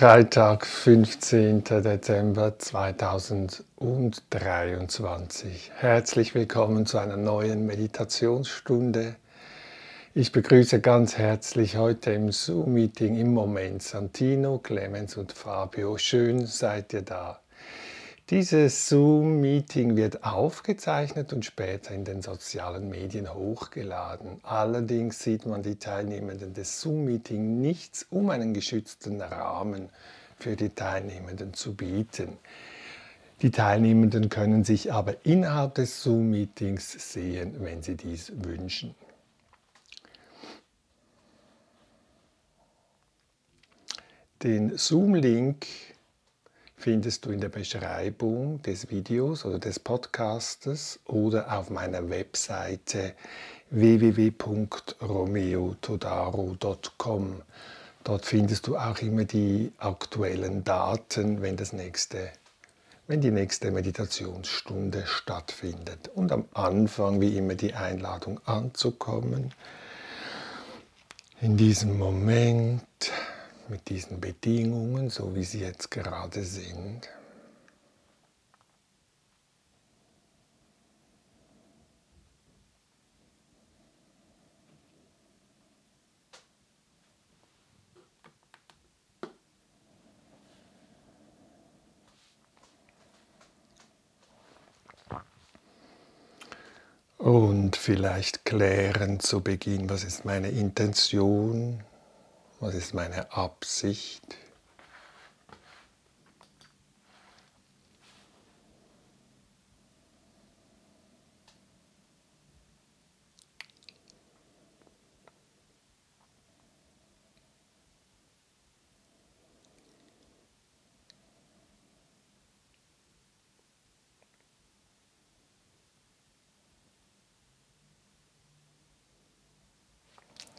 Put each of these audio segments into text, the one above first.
Freitag, 15. Dezember 2023. Herzlich willkommen zu einer neuen Meditationsstunde. Ich begrüße ganz herzlich heute im Zoom-Meeting im Moment Santino, Clemens und Fabio. Schön seid ihr da. Dieses Zoom-Meeting wird aufgezeichnet und später in den sozialen Medien hochgeladen. Allerdings sieht man die Teilnehmenden des Zoom-Meetings nichts, um einen geschützten Rahmen für die Teilnehmenden zu bieten. Die Teilnehmenden können sich aber innerhalb des Zoom-Meetings sehen, wenn sie dies wünschen. Den Zoom-Link findest du in der Beschreibung des Videos oder des Podcastes oder auf meiner Webseite www.romeotodaro.com. Dort findest du auch immer die aktuellen Daten, wenn, das nächste, wenn die nächste Meditationsstunde stattfindet. Und am Anfang wie immer die Einladung anzukommen. In diesem Moment mit diesen Bedingungen, so wie sie jetzt gerade sind. Und vielleicht klären zu Beginn, was ist meine Intention, was ist meine Absicht?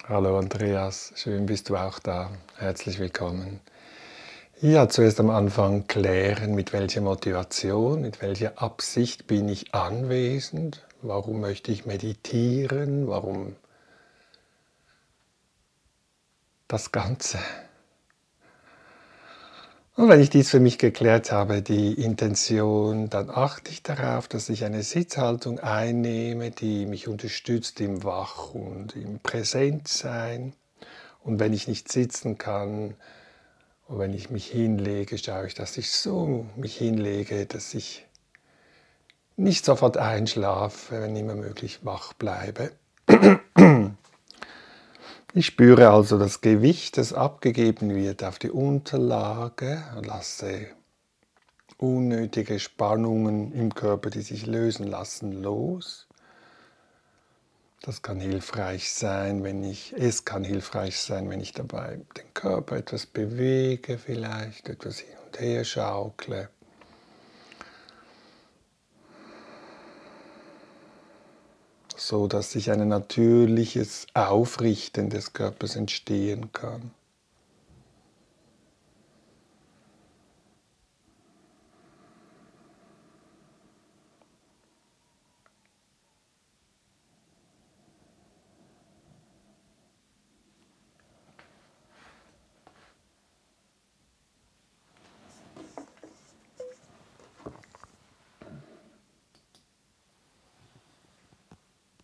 Hallo Andreas, schön bist du auch da. Herzlich willkommen. Ja, zuerst am Anfang klären, mit welcher Motivation, mit welcher Absicht bin ich anwesend, warum möchte ich meditieren, warum das Ganze. Und wenn ich dies für mich geklärt habe, die Intention, dann achte ich darauf, dass ich eine Sitzhaltung einnehme, die mich unterstützt im Wach- und im Präsentsein. Und wenn ich nicht sitzen kann, und wenn ich mich hinlege, schaue ich, dass ich so mich hinlege, dass ich nicht sofort einschlafe, wenn immer möglich wach bleibe. Ich spüre also das Gewicht, das abgegeben wird auf die Unterlage, lasse unnötige Spannungen im Körper, die sich lösen lassen, los. Das kann hilfreich sein, wenn ich, es kann hilfreich sein, wenn ich dabei den Körper etwas bewege, vielleicht etwas hin und her schaukle. So dass sich ein natürliches Aufrichten des Körpers entstehen kann.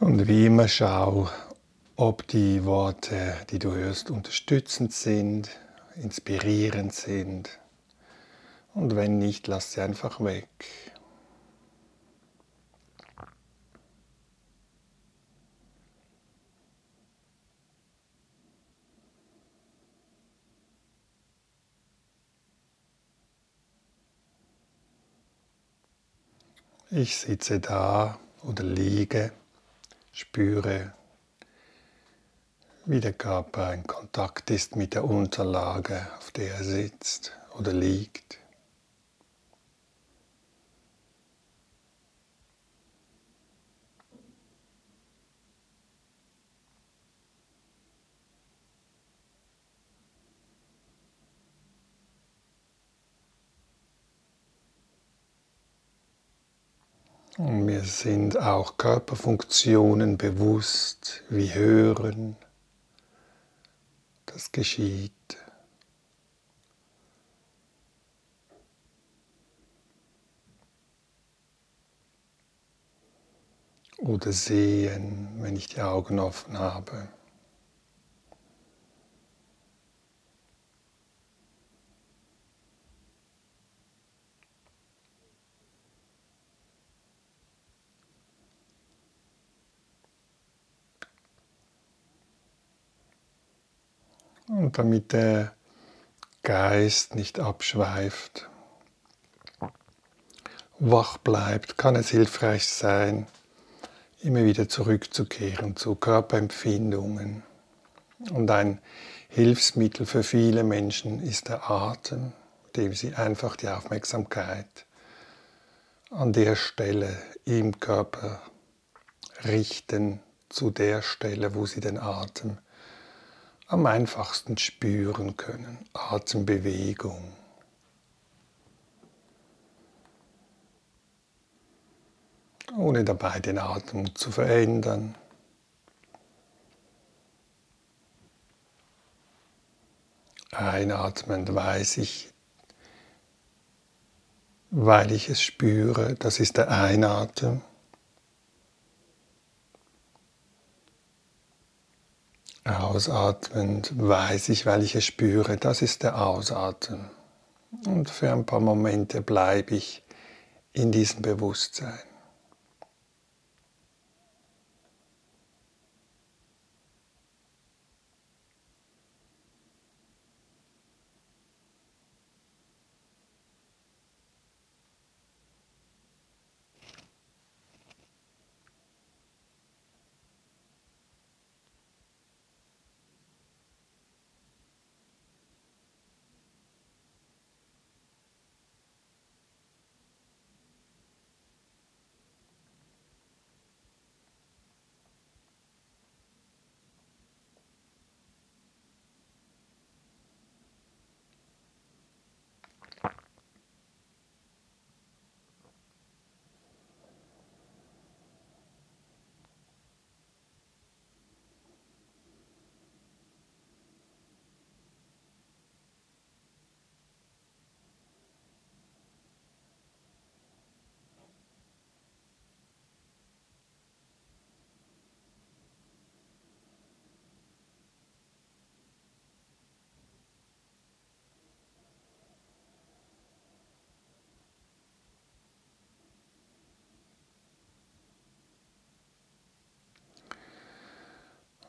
Und wie immer schau, ob die Worte, die du hörst, unterstützend sind, inspirierend sind. Und wenn nicht, lass sie einfach weg. Ich sitze da oder liege, spüre, wie der Körper in Kontakt ist mit der Unterlage, auf der er sitzt oder liegt. Und mir sind auch Körperfunktionen bewusst, wie Hören, das geschieht. Oder sehen, wenn ich die Augen offen habe. Und damit der Geist nicht abschweift, wach bleibt, kann es hilfreich sein, immer wieder zurückzukehren zu Körperempfindungen. Und ein Hilfsmittel für viele Menschen ist der Atem, dem sie einfach die Aufmerksamkeit an der Stelle im Körper richten, zu der Stelle, wo sie den Atem am einfachsten spüren können. Atembewegung. Ohne dabei den Atem zu verändern. Einatmend weiß ich, weil ich es spüre, das ist der Einatmen. Ausatmend weiß ich, weil ich es spüre, das ist der Ausatmen. Und für ein paar Momente bleibe ich in diesem Bewusstsein.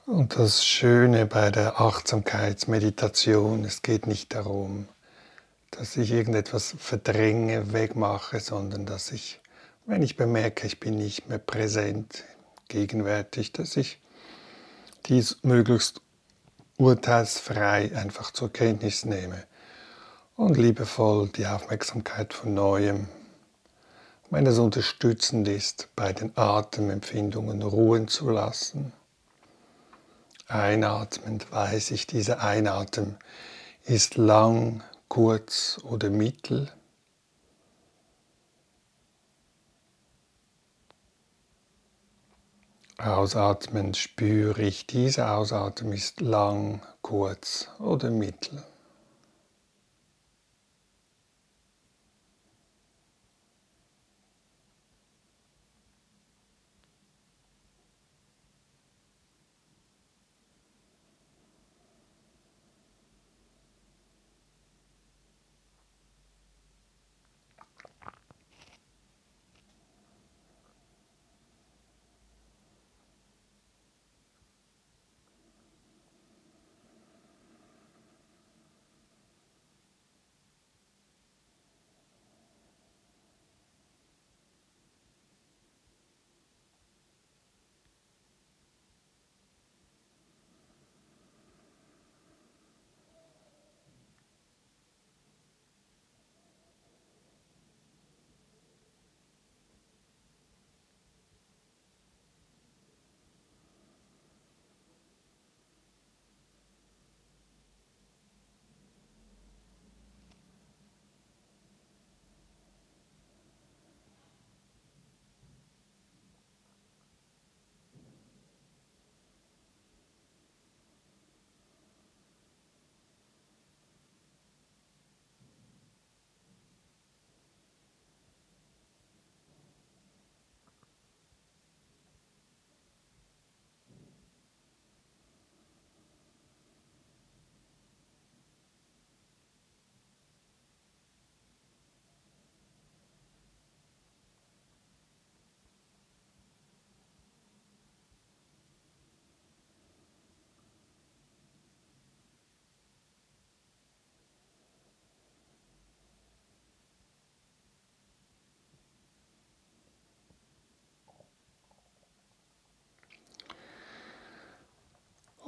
Und das Schöne bei der Achtsamkeitsmeditation, es geht nicht darum, dass ich irgendetwas verdränge, wegmache, sondern dass ich, wenn ich bemerke, ich bin nicht mehr präsent, gegenwärtig, dass ich dies möglichst urteilsfrei einfach zur Kenntnis nehme und liebevoll die Aufmerksamkeit von neuem, wenn es unterstützend ist, bei den Atemempfindungen ruhen zu lassen Einatmend weiß ich, dieser Einatmen ist lang, kurz oder mittel. Ausatmend spüre ich, dieser Ausatmen ist lang, kurz oder mittel.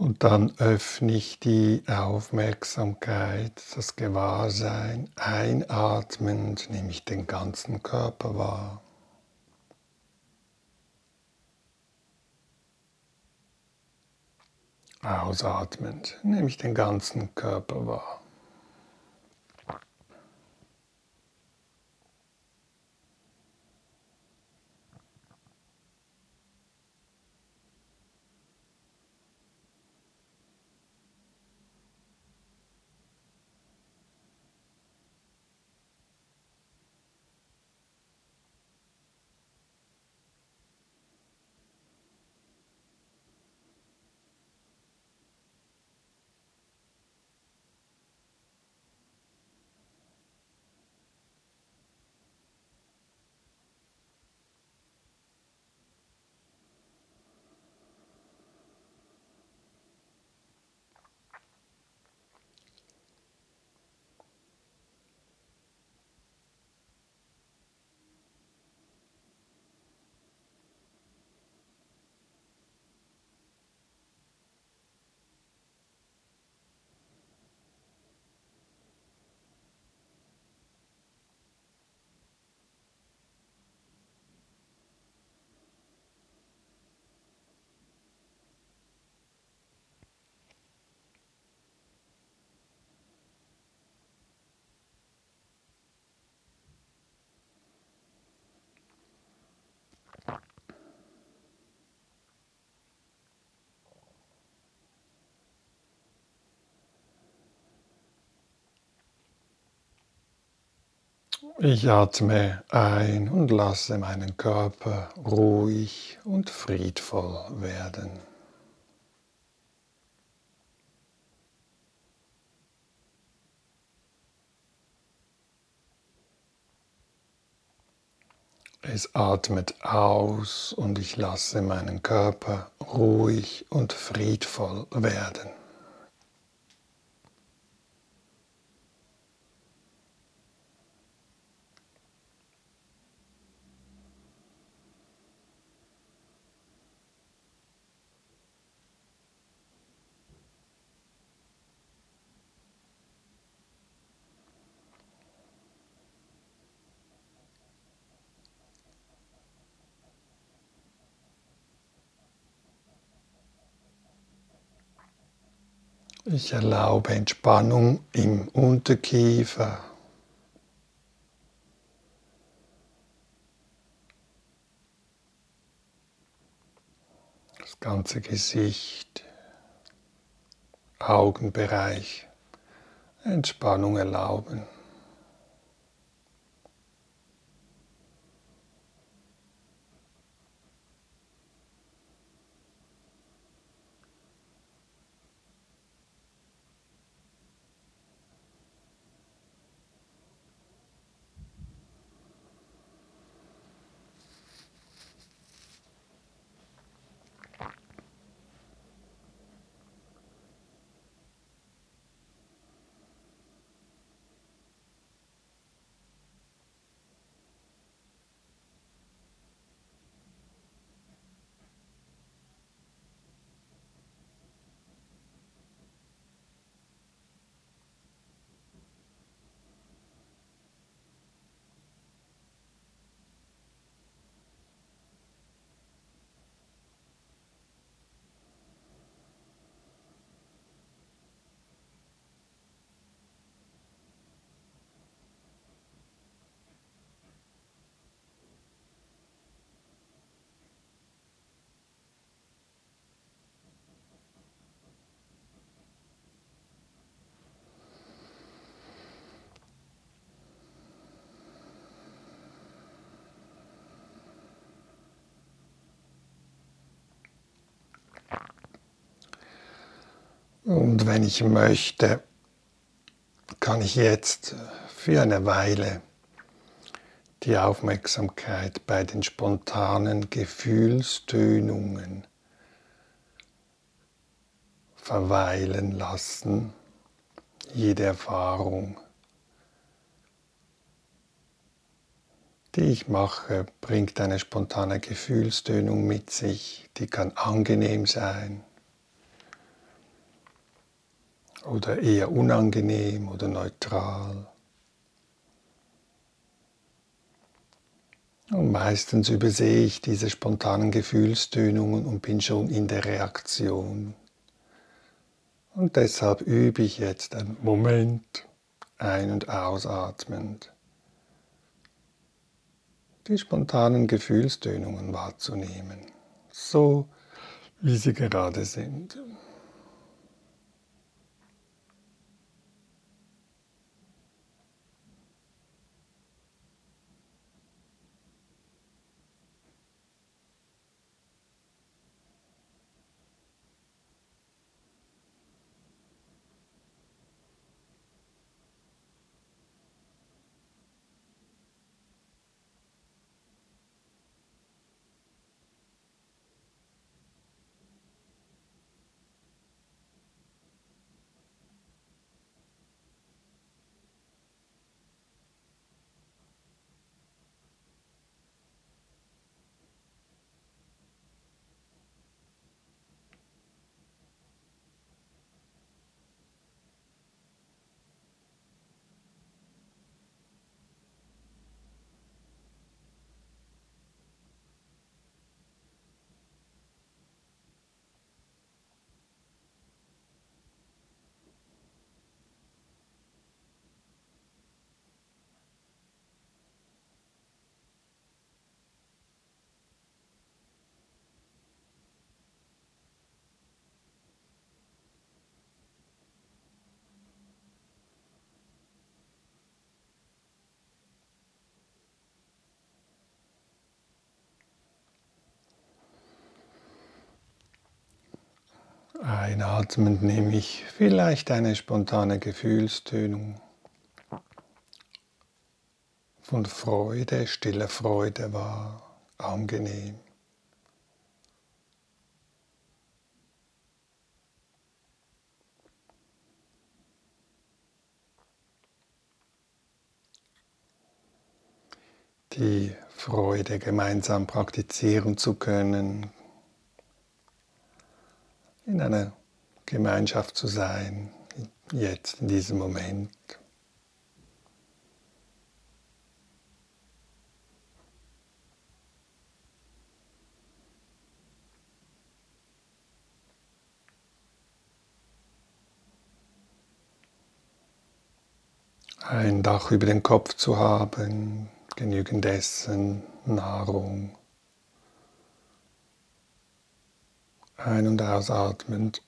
Und dann öffne ich die Aufmerksamkeit, das Gewahrsein. Einatmend nehme ich den ganzen Körper wahr. Ausatmend nehme ich den ganzen Körper wahr. Ich atme ein und lasse meinen Körper ruhig und friedvoll werden. Es atmet aus und ich lasse meinen Körper ruhig und friedvoll werden. Ich erlaube Entspannung im Unterkiefer. Das ganze Gesicht, Augenbereich, Entspannung erlauben. Und wenn ich möchte, kann ich jetzt für eine Weile die Aufmerksamkeit bei den spontanen Gefühlstönungen verweilen lassen. Jede Erfahrung, die ich mache, bringt eine spontane Gefühlstönung mit sich, die kann angenehm sein oder eher unangenehm oder neutral. Und meistens übersehe ich diese spontanen Gefühlstönungen und bin schon in der Reaktion. Und deshalb übe ich jetzt einen Moment ein- und ausatmend die spontanen Gefühlstönungen wahrzunehmen, so wie sie gerade sind. Einatmend nehme ich vielleicht eine spontane Gefühlstönung von Freude, stiller Freude wahr, angenehm. Die Freude gemeinsam praktizieren zu können, in einer Gemeinschaft zu sein, jetzt in diesem Moment. Ein Dach über den Kopf zu haben, genügend Essen, Nahrung. Ein- und ausatmend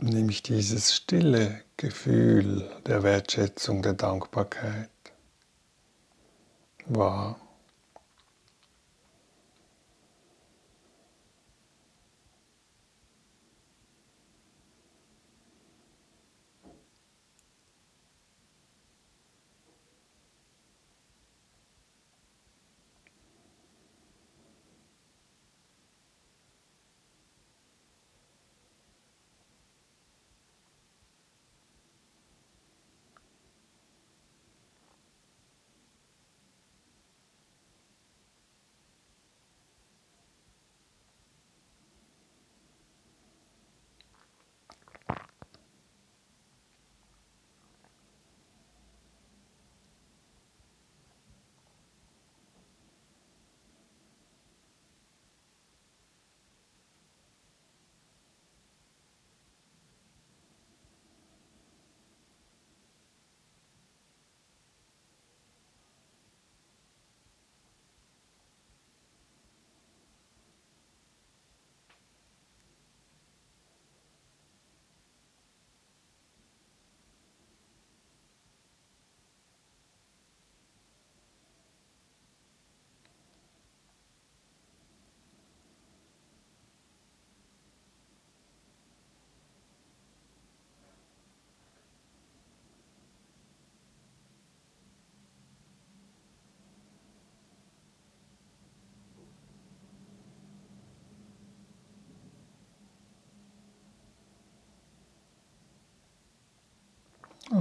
nehme ich dieses stille Gefühl der Wertschätzung, der Dankbarkeit wahr.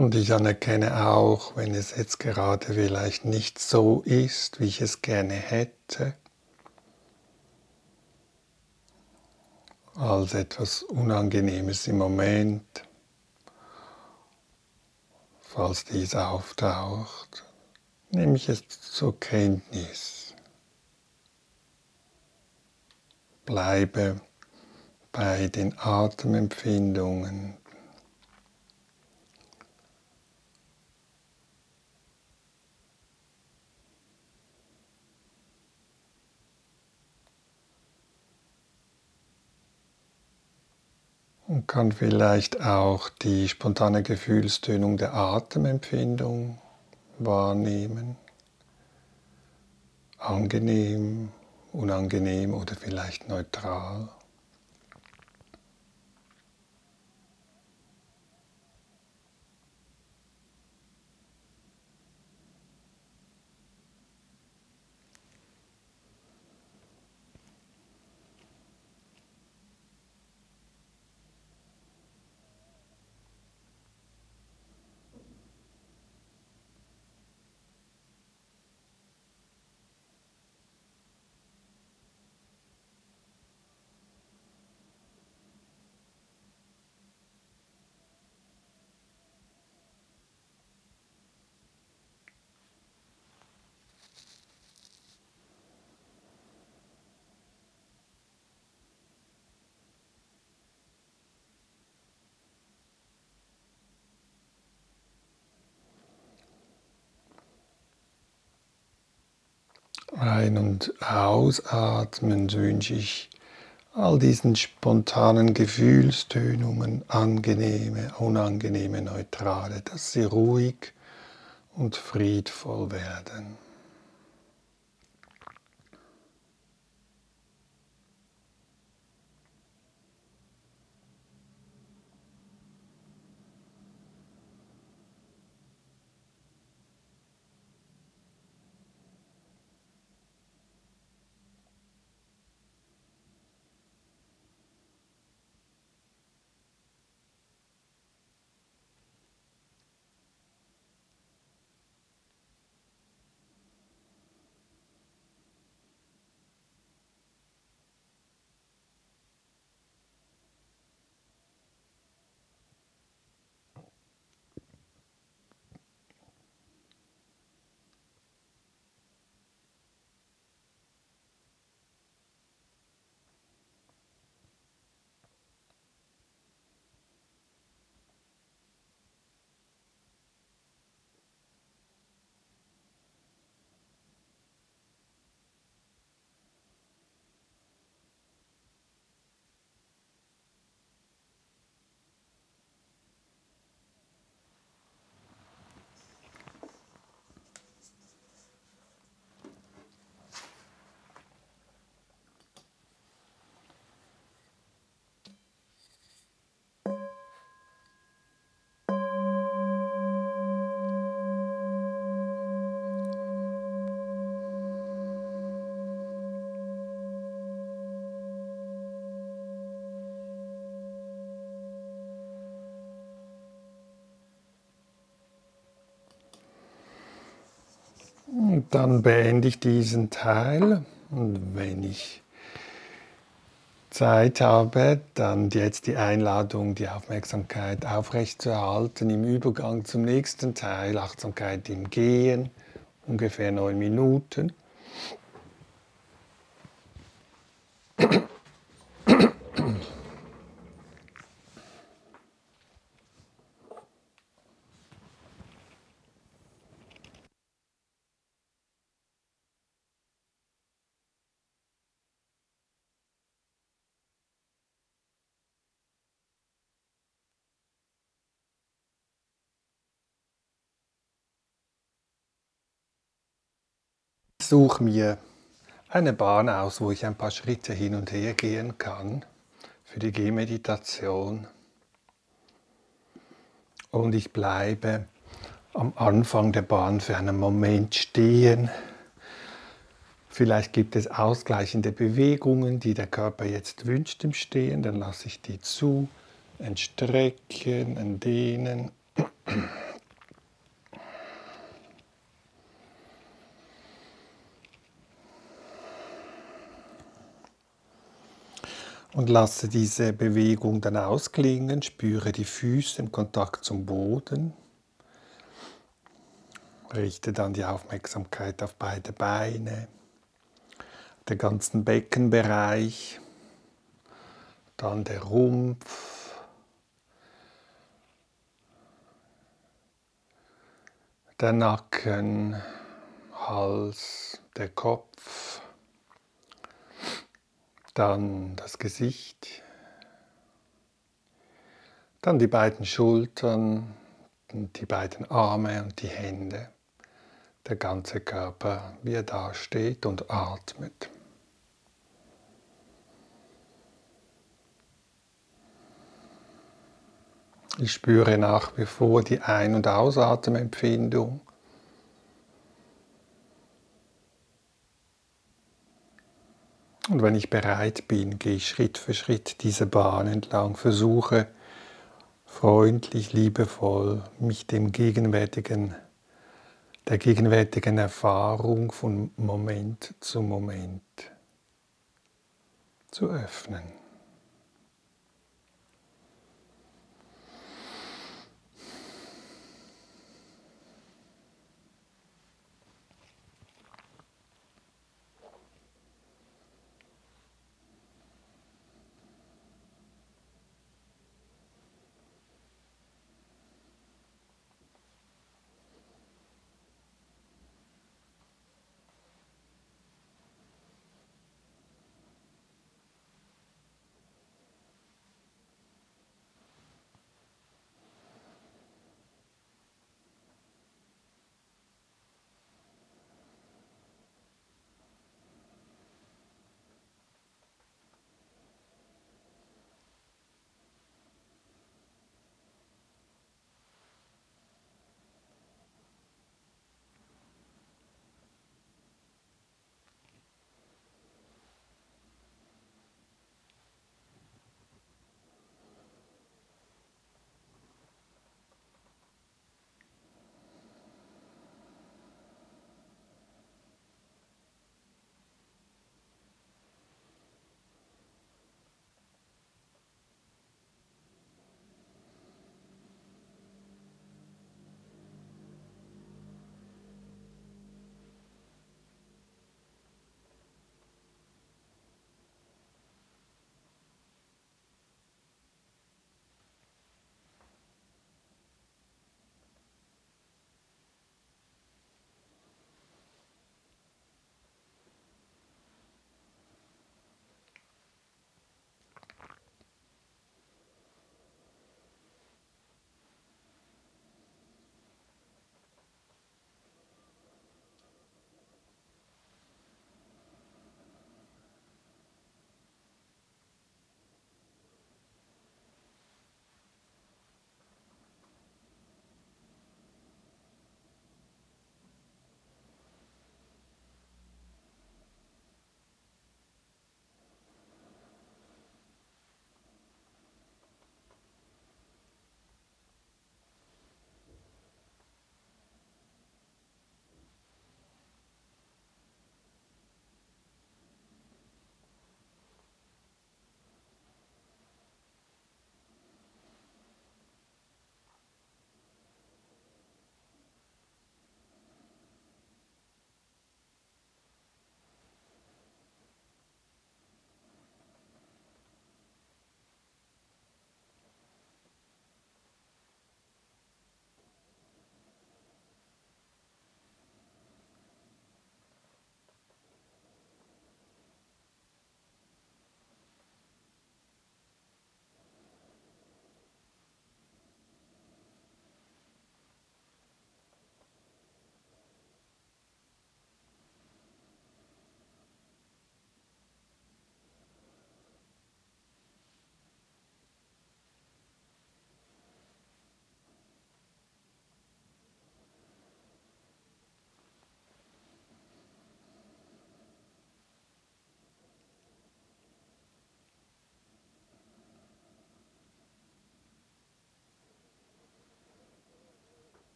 Und ich anerkenne auch, wenn es jetzt gerade vielleicht nicht so ist, wie ich es gerne hätte, als etwas Unangenehmes im Moment. falls dies auftaucht, nehme ich es zur Kenntnis. Bleibe bei den Atemempfindungen, und kann vielleicht auch die spontane Gefühlstönung der Atemempfindung wahrnehmen. Angenehm, unangenehm oder vielleicht neutral. Ein- und ausatmen wünsche ich all diesen spontanen Gefühlstönungen, angenehme, unangenehme, neutrale, dass sie ruhig und friedvoll werden. Und dann beende ich diesen Teil und wenn ich Zeit habe, dann jetzt die Einladung, die Aufmerksamkeit aufrechtzuerhalten im Übergang zum nächsten Teil, Achtsamkeit im Gehen, ungefähr neun Minuten. Suche mir eine Bahn aus, wo ich ein paar Schritte hin und her gehen kann für die Gehmeditation. Und ich bleibe am Anfang der Bahn für einen Moment stehen. Vielleicht gibt es ausgleichende Bewegungen, die der Körper jetzt wünscht im Stehen. Dann lasse ich die zu. Ein Strecken, und lasse diese Bewegung dann ausklingen, spüre die Füße im Kontakt zum Boden, Richte dann die Aufmerksamkeit auf beide Beine, den ganzen Beckenbereich, dann der Rumpf, der Nacken, Hals, der Kopf, dann das Gesicht, dann die beiden Schultern, die beiden Arme und die Hände der ganze Körper, wie er da steht und atmet. Ich spüre nach wie vor die Ein- und Ausatmempfindung. Und wenn ich bereit bin, gehe ich Schritt für Schritt diese Bahn entlang, versuche freundlich, liebevoll mich dem gegenwärtigen der gegenwärtigen Erfahrung von Moment zu Moment zu öffnen.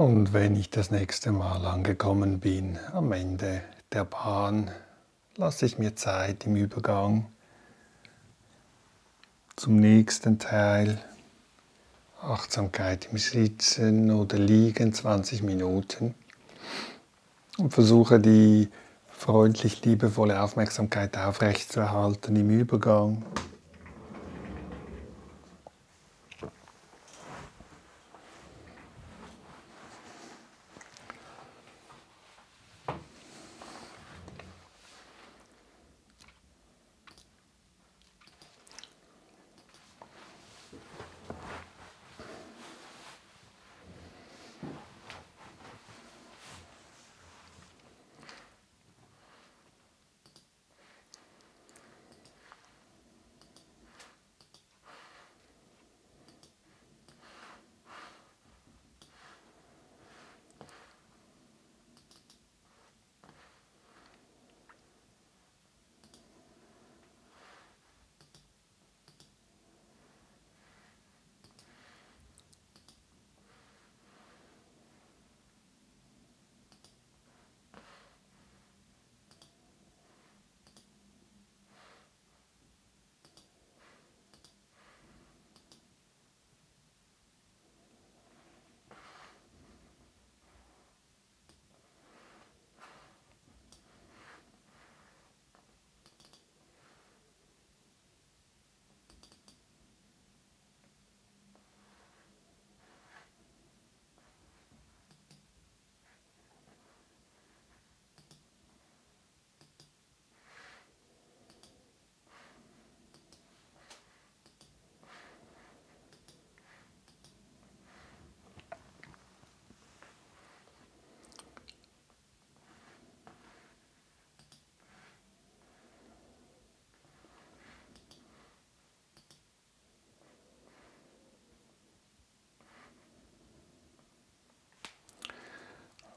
Und wenn ich das nächste Mal angekommen bin, am Ende der Bahn, lasse ich mir Zeit im Übergang zum nächsten Teil. Achtsamkeit im Sitzen oder Liegen 20 Minuten und versuche die freundlich liebevolle Aufmerksamkeit aufrechtzuerhalten im Übergang.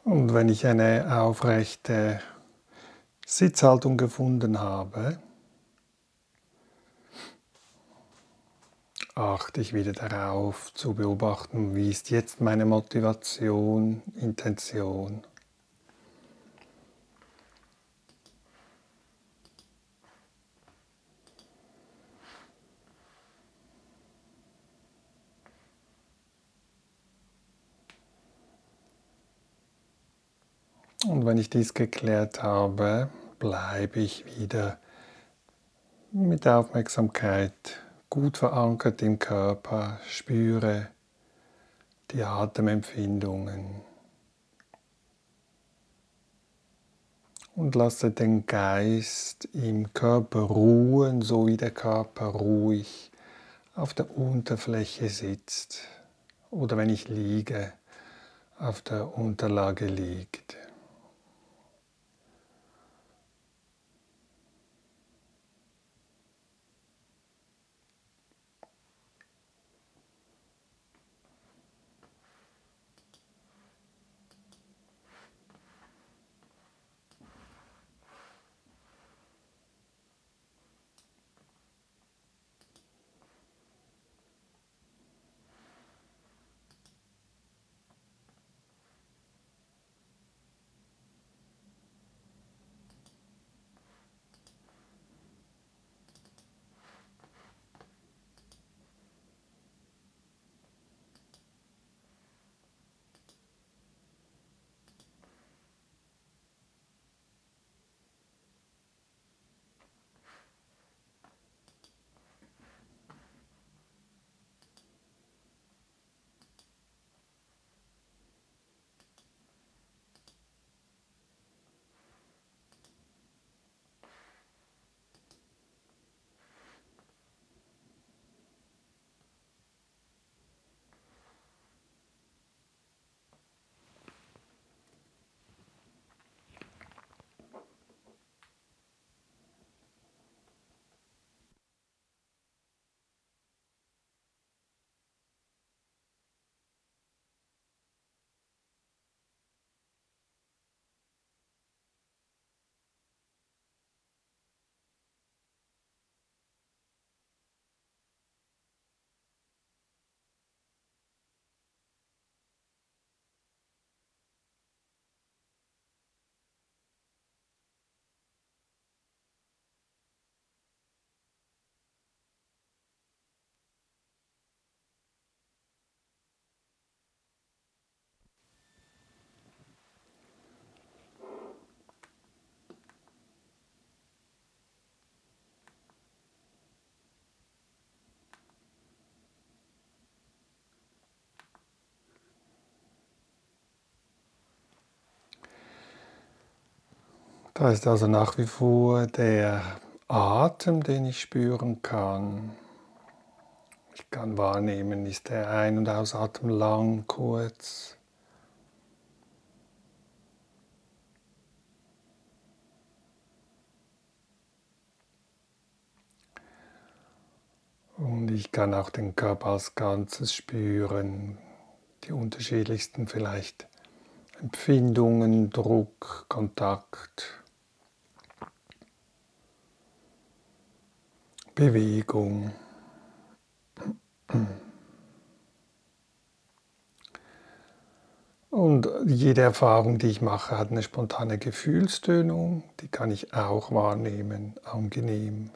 Und wenn ich eine aufrechte Sitzhaltung gefunden habe, achte ich wieder darauf zu beobachten, wie ist jetzt meine Motivation, Intention. Und wenn ich dies geklärt habe, bleibe ich wieder mit der Aufmerksamkeit gut verankert im Körper, spüre die Atemempfindungen und lasse den Geist im Körper ruhen, so wie der Körper ruhig auf der Unterfläche sitzt oder wenn ich liege, auf der Unterlage liegt. Ist also nach wie vor der Atem, den ich spüren kann. Ich kann wahrnehmen, ist der Ein- und Ausatmen lang, kurz. Und ich kann auch den Körper als Ganzes spüren, die unterschiedlichsten vielleicht Empfindungen, Druck, Kontakt, Bewegung. Und jede Erfahrung, die ich mache, hat eine spontane Gefühlstönung, die kann ich auch wahrnehmen, angenehm,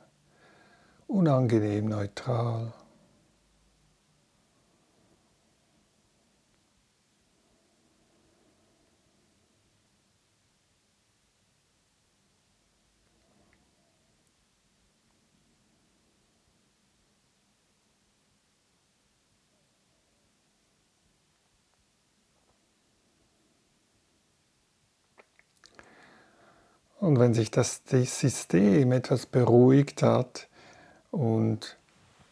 unangenehm, neutral. Und wenn sich das, System etwas beruhigt hat und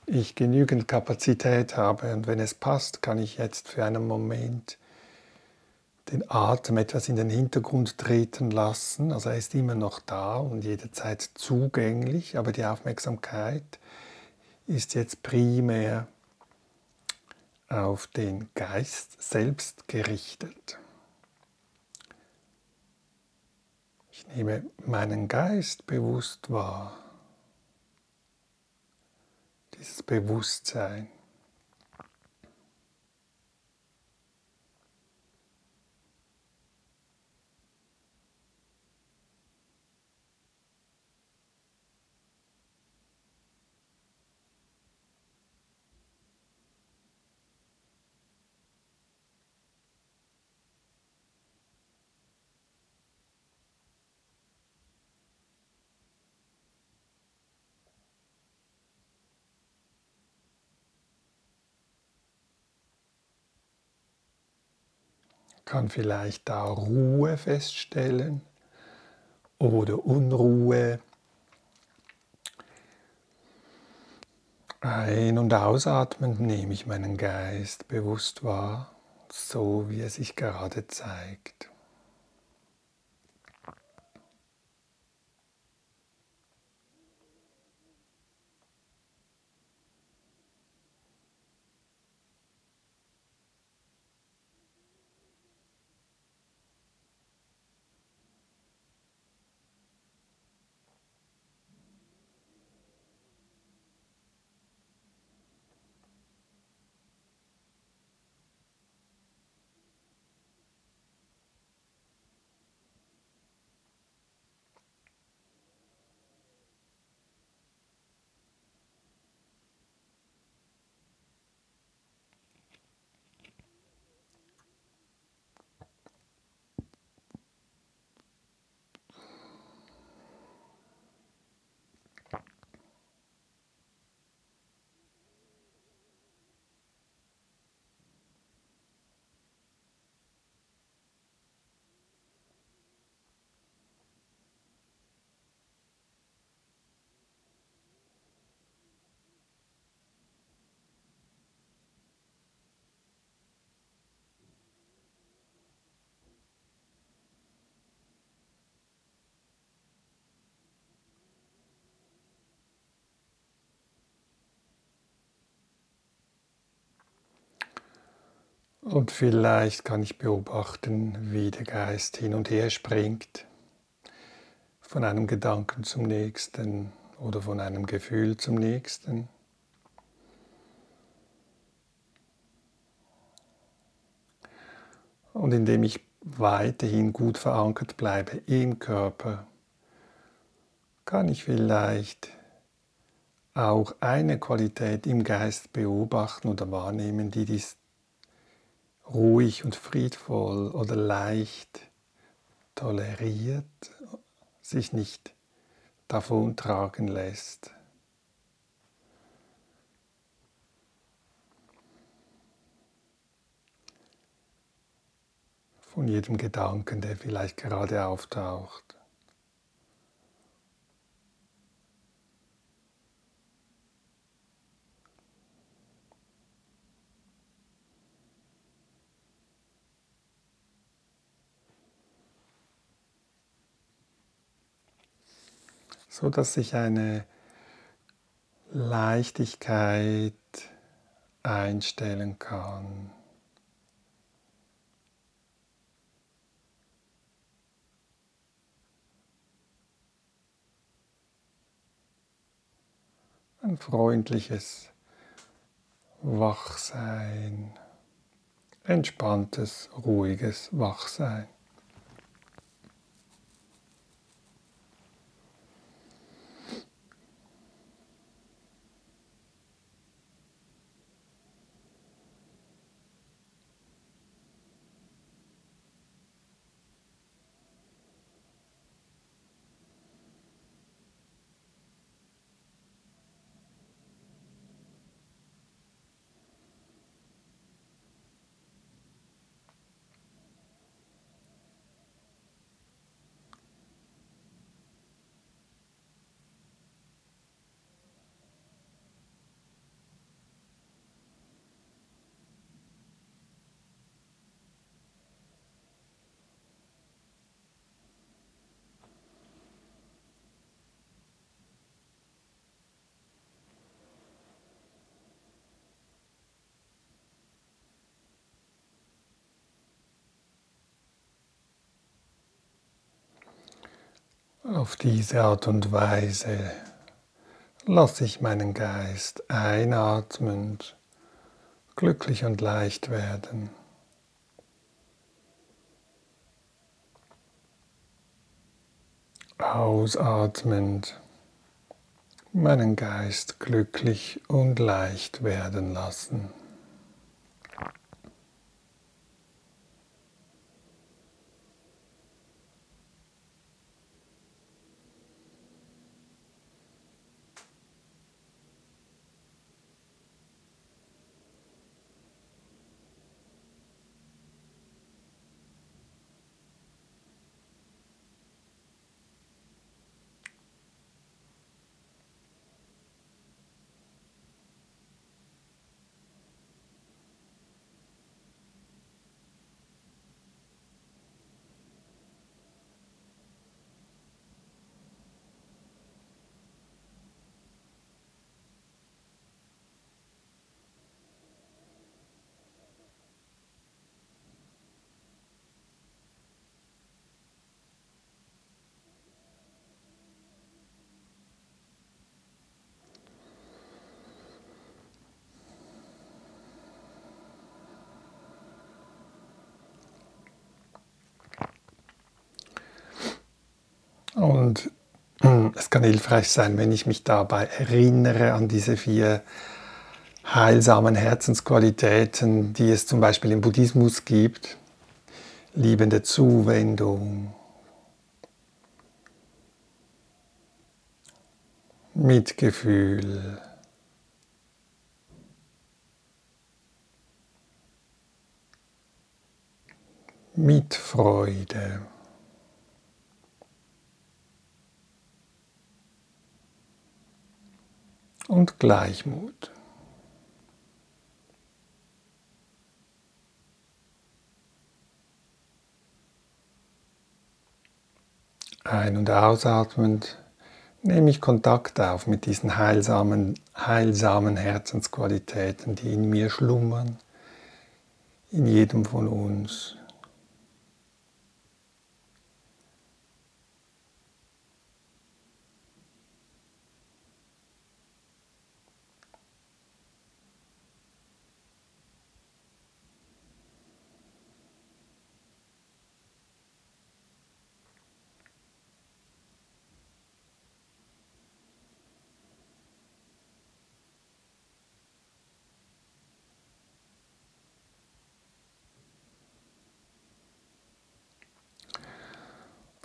ich genügend Kapazität habe und wenn es passt, kann ich jetzt für einen Moment den Atem etwas in den Hintergrund treten lassen. Also er ist immer noch da und jederzeit zugänglich, aber die Aufmerksamkeit ist jetzt primär auf den Geist selbst gerichtet. Ich nehme meinen Geist bewusst wahr. Dieses Bewusstsein. Kann vielleicht da Ruhe feststellen oder Unruhe. Ein- und ausatmend nehme ich meinen Geist bewusst wahr, so wie er sich gerade zeigt. Und vielleicht kann ich beobachten, wie der Geist hin und her springt, von einem Gedanken zum nächsten oder von einem Gefühl zum nächsten. Und indem ich weiterhin gut verankert bleibe im Körper, kann ich vielleicht auch eine Qualität im Geist beobachten oder wahrnehmen, die dies ruhig und friedvoll oder leicht toleriert, sich nicht davontragen lässt. Von jedem Gedanken, der vielleicht gerade auftaucht. So dass sich eine Leichtigkeit einstellen kann. Ein freundliches Wachsein, entspanntes, ruhiges Wachsein. Auf diese Art und Weise lasse ich meinen Geist einatmend glücklich und leicht werden. Ausatmend meinen Geist glücklich und leicht werden lassen. Und hm, es kann hilfreich sein, wenn ich mich dabei erinnere an diese vier heilsamen Herzensqualitäten, die es zum Beispiel im Buddhismus gibt. Liebende Zuwendung, Mitgefühl, Mitfreude. Und Gleichmut. Ein- und ausatmend nehme ich Kontakt auf mit diesen heilsamen, heilsamen Herzensqualitäten, die in mir schlummern, in jedem von uns.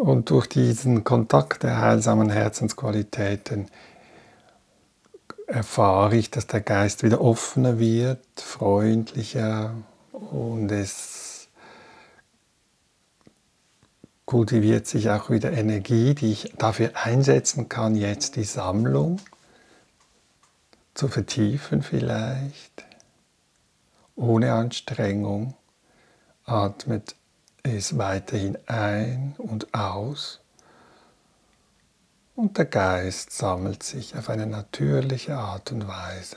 Und durch diesen Kontakt der heilsamen Herzensqualitäten erfahre ich, dass der Geist wieder offener wird, freundlicher und es kultiviert sich auch wieder Energie, die ich dafür einsetzen kann, jetzt die Sammlung zu vertiefen vielleicht, ohne Anstrengung. Atmet es weiterhin ein und aus und der Geist sammelt sich auf eine natürliche Art und Weise.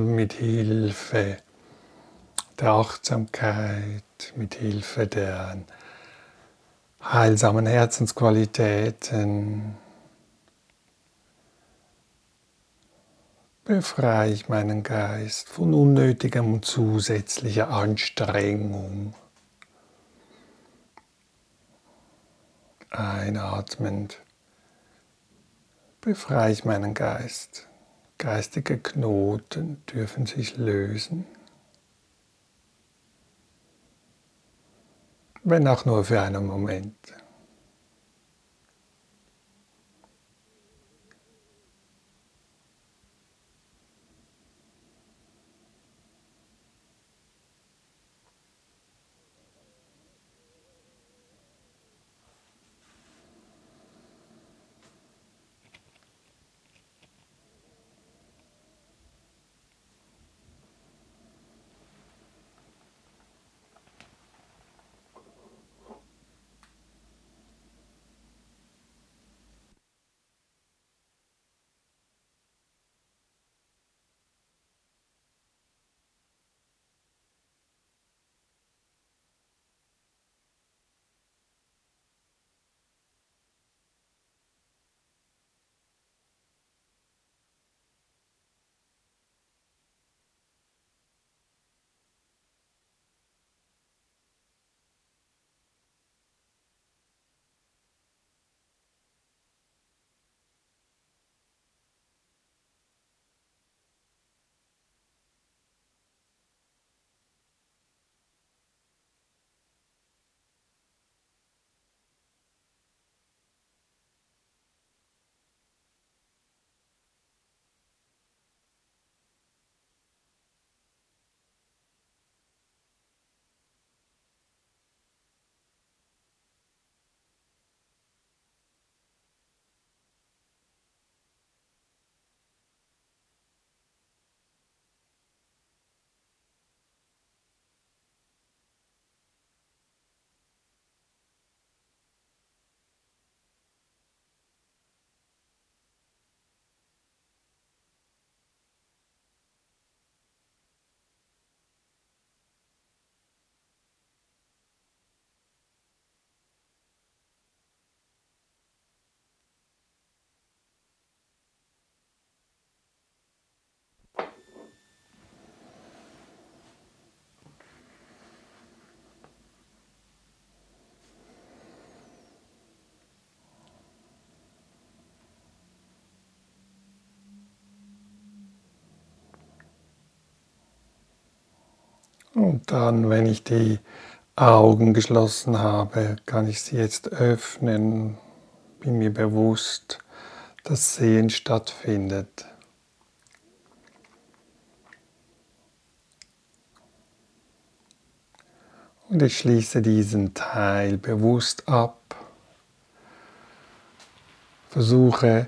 Mit Hilfe der Achtsamkeit, mit Hilfe der heilsamen Herzensqualitäten befreie ich meinen Geist von unnötiger und zusätzlicher Anstrengung. Einatmend befreie ich meinen Geist. Geistige Knoten dürfen sich lösen, wenn auch nur für einen Moment. Und dann, wenn ich die Augen geschlossen habe, kann ich sie jetzt öffnen, bin mir bewusst, dass Sehen stattfindet. Und ich schließe diesen Teil bewusst ab. Versuche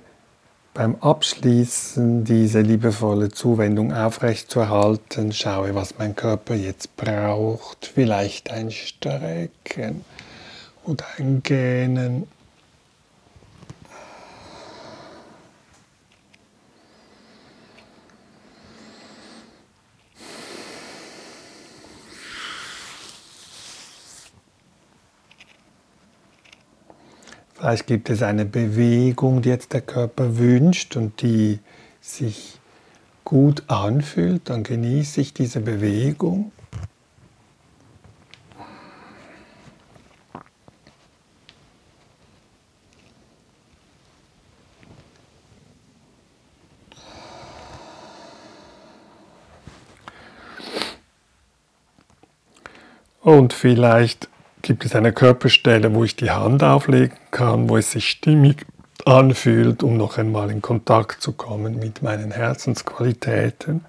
beim Abschließen diese liebevolle Zuwendung aufrechtzuerhalten. Schaue, was mein Körper jetzt braucht. Vielleicht ein Strecken oder ein Gähnen. Vielleicht gibt es eine Bewegung, die jetzt der Körper wünscht und die sich gut anfühlt, dann genieße ich diese Bewegung. Und vielleicht gibt es eine Körperstelle, wo ich die Hand auflegen kann, wo es sich stimmig anfühlt, um noch einmal in Kontakt zu kommen mit meinen Herzensqualitäten.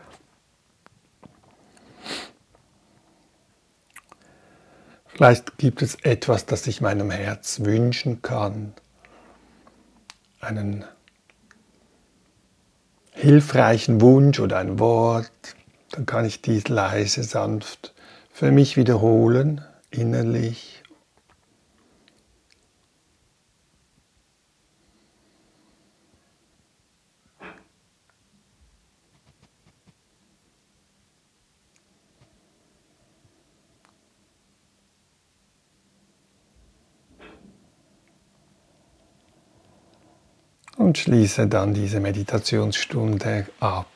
Vielleicht gibt es etwas, das ich meinem Herz wünschen kann, einen hilfreichen Wunsch oder ein Wort, dann kann ich dies leise, sanft für mich wiederholen innerlich. Und schließe dann diese Meditationsstunde ab.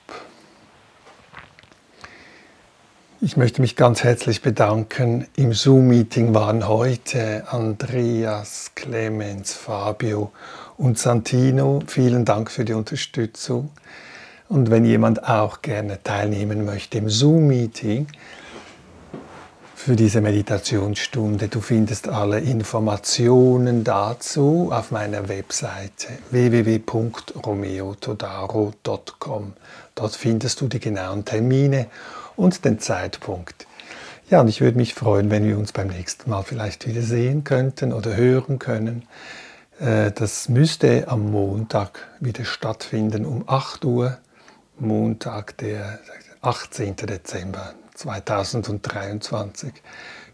Ich möchte mich ganz herzlich bedanken. Im Zoom-Meeting waren heute Andreas, Clemens, Fabio und Santino. Vielen Dank für die Unterstützung. Und wenn jemand auch gerne teilnehmen möchte im Zoom-Meeting für diese Meditationsstunde, du findest alle Informationen dazu auf meiner Webseite www.romeotodaro.com. Dort findest du die genauen Termine und den Zeitpunkt. Ja, und ich würde mich freuen, wenn wir uns beim nächsten Mal vielleicht wieder sehen könnten oder hören können. Äh, das müsste am Montag wieder stattfinden um 8 Uhr. Montag, der 18. Dezember 2023.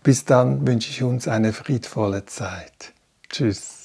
Bis dann wünsche ich uns eine friedvolle Zeit. Tschüss.